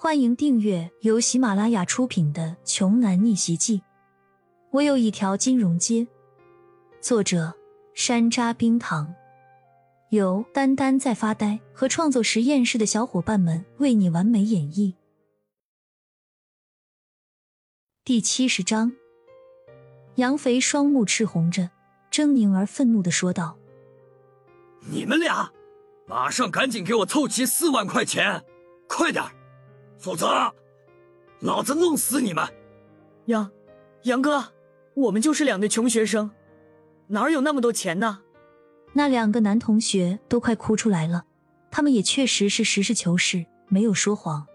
欢迎订阅由喜马拉雅出品的《穷男逆袭记》。我有一条金融街。作者：山楂冰糖，由丹丹在发呆和创作实验室的小伙伴们为你完美演绎。第七十章，杨肥双目赤红着，狰狞而愤怒的说道：“你们俩，马上赶紧给我凑齐四万块钱，快点儿！”否则，老子弄死你们！杨，杨哥，我们就是两个穷学生，哪有那么多钱呢？那两个男同学都快哭出来了，他们也确实是实事求是，没有说谎。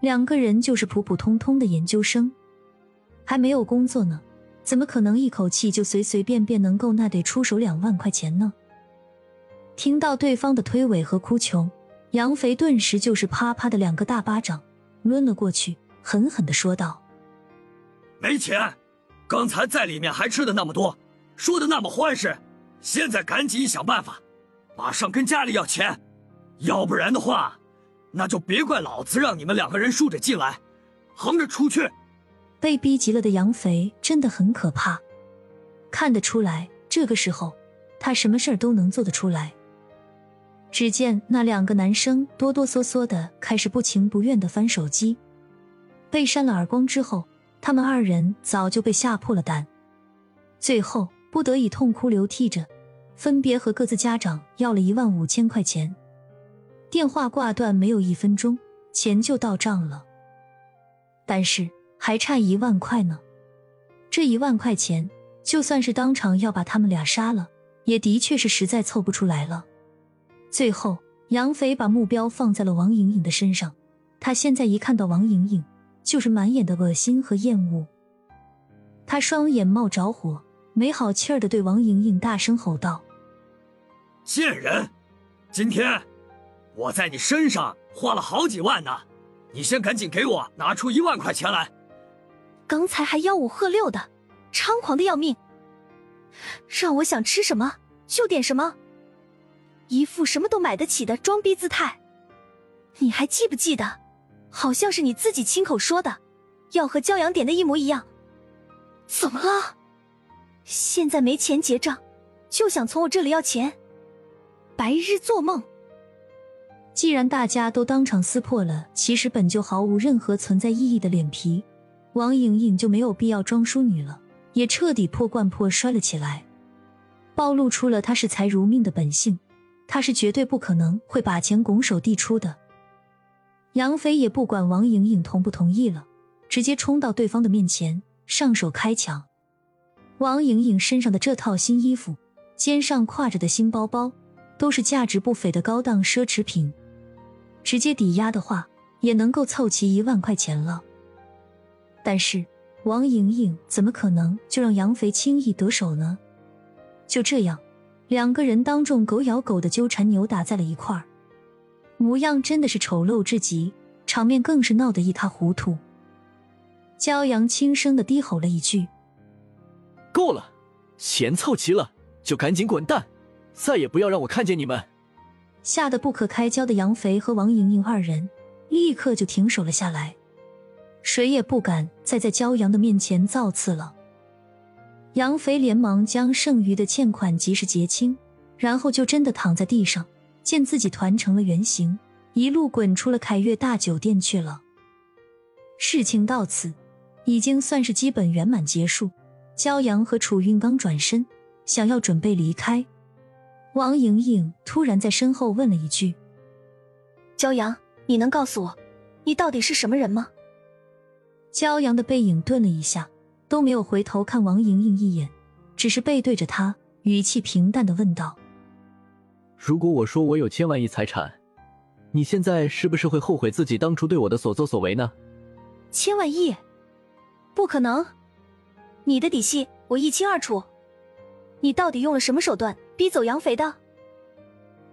两个人就是普普通通的研究生，还没有工作呢，怎么可能一口气就随随便便能够那得出手两万块钱呢？听到对方的推诿和哭穷。杨肥顿时就是啪啪的两个大巴掌抡了过去，狠狠的说道：“没钱，刚才在里面还吃的那么多，说的那么欢实，现在赶紧想办法，马上跟家里要钱，要不然的话，那就别怪老子让你们两个人竖着进来，横着出去。”被逼急了的杨肥真的很可怕，看得出来，这个时候他什么事儿都能做得出来。只见那两个男生哆哆嗦嗦的开始不情不愿的翻手机，被扇了耳光之后，他们二人早就被吓破了胆，最后不得已痛哭流涕着，分别和各自家长要了一万五千块钱。电话挂断没有一分钟，钱就到账了，但是还差一万块呢。这一万块钱，就算是当场要把他们俩杀了，也的确是实在凑不出来了。最后，杨斐把目标放在了王莹莹的身上。他现在一看到王莹莹，就是满眼的恶心和厌恶。他双眼冒着火，没好气儿的对王莹莹大声吼道：“贱人！今天我在你身上花了好几万呢，你先赶紧给我拿出一万块钱来！刚才还吆五喝六的，猖狂的要命，让我想吃什么就点什么。”一副什么都买得起的装逼姿态，你还记不记得？好像是你自己亲口说的，要和骄阳点的一模一样。怎么了？现在没钱结账，就想从我这里要钱？白日做梦！既然大家都当场撕破了其实本就毫无任何存在意义的脸皮，王莹莹就没有必要装淑女了，也彻底破罐破摔了起来，暴露出了她视财如命的本性。他是绝对不可能会把钱拱手递出的。杨飞也不管王莹莹同不同意了，直接冲到对方的面前，上手开抢。王莹莹身上的这套新衣服，肩上挎着的新包包，都是价值不菲的高档奢侈品，直接抵押的话，也能够凑齐一万块钱了。但是王莹莹怎么可能就让杨肥轻易得手呢？就这样。两个人当众狗咬狗的纠缠扭打在了一块儿，模样真的是丑陋至极，场面更是闹得一塌糊涂。骄阳轻声的低吼了一句：“够了，钱凑齐了就赶紧滚蛋，再也不要让我看见你们！”吓得不可开交的杨肥和王莹莹二人立刻就停手了下来，谁也不敢再在骄阳的面前造次了。杨肥连忙将剩余的欠款及时结清，然后就真的躺在地上，见自己团成了圆形，一路滚出了凯悦大酒店去了。事情到此，已经算是基本圆满结束。骄阳和楚韵刚转身，想要准备离开，王莹莹突然在身后问了一句：“骄阳，你能告诉我，你到底是什么人吗？”骄阳的背影顿了一下。都没有回头看王莹莹一眼，只是背对着她，语气平淡的问道：“如果我说我有千万亿财产，你现在是不是会后悔自己当初对我的所作所为呢？”千万亿，不可能！你的底细我一清二楚，你到底用了什么手段逼走杨肥的？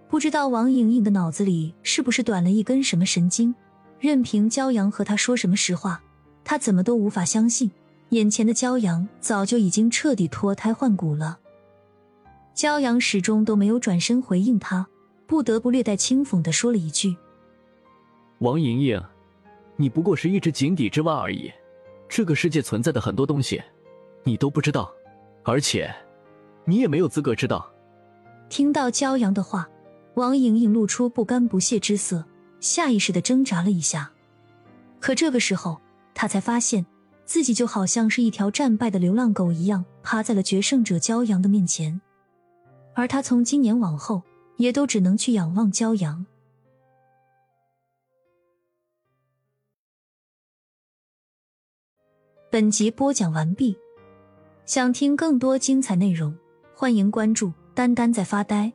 不知道王莹莹的脑子里是不是短了一根什么神经，任凭骄阳和他说什么实话，他怎么都无法相信。眼前的骄阳早就已经彻底脱胎换骨了。骄阳始终都没有转身回应他，不得不略带轻讽的说了一句：“王莹莹，你不过是一只井底之蛙而已。这个世界存在的很多东西，你都不知道，而且你也没有资格知道。听到骄阳的话，王莹莹露出不甘不屑之色，下意识的挣扎了一下。可这个时候，她才发现自己就好像是一条战败的流浪狗一样，趴在了决胜者骄阳的面前。而他从今年往后，也都只能去仰望骄阳。本集播讲完毕，想听更多精彩内容，欢迎关注“丹丹在发呆”。